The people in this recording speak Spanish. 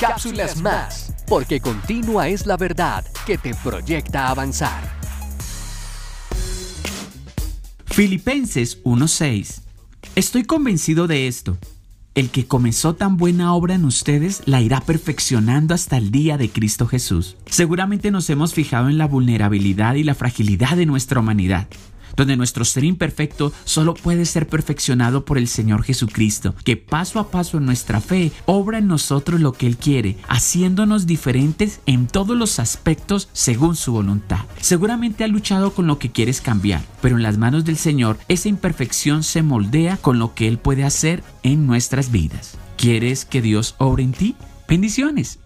cápsulas más, porque continua es la verdad que te proyecta avanzar. Filipenses 1:6 Estoy convencido de esto. El que comenzó tan buena obra en ustedes la irá perfeccionando hasta el día de Cristo Jesús. Seguramente nos hemos fijado en la vulnerabilidad y la fragilidad de nuestra humanidad donde nuestro ser imperfecto solo puede ser perfeccionado por el Señor Jesucristo, que paso a paso en nuestra fe obra en nosotros lo que Él quiere, haciéndonos diferentes en todos los aspectos según su voluntad. Seguramente ha luchado con lo que quieres cambiar, pero en las manos del Señor esa imperfección se moldea con lo que Él puede hacer en nuestras vidas. ¿Quieres que Dios obre en ti? Bendiciones.